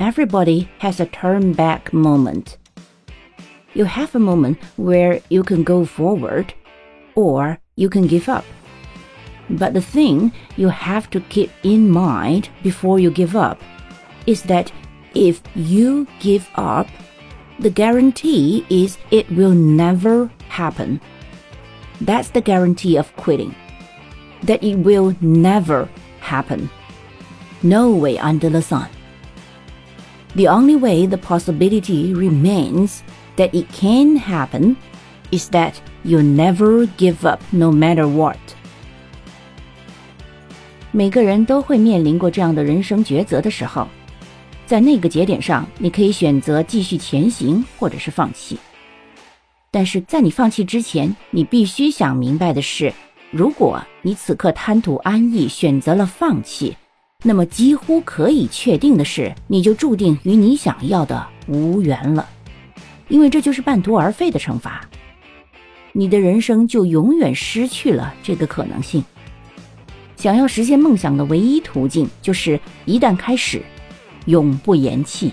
everybody has a turn back moment. You have a moment where you can go forward or you can give up. But the thing you have to keep in mind before you give up is that if you give up, the guarantee is it will never happen. That's the guarantee of quitting. That it will never happen. No way under the sun. The only way the possibility remains that it can happen is that you never give up no matter what. 每个人都会面临过这样的人生抉择的时候，在那个节点上，你可以选择继续前行，或者是放弃。但是在你放弃之前，你必须想明白的是，如果你此刻贪图安逸，选择了放弃，那么几乎可以确定的是，你就注定与你想要的无缘了，因为这就是半途而废的惩罚。你的人生就永远失去了这个可能性。想要实现梦想的唯一途径，就是一旦开始，永不言弃。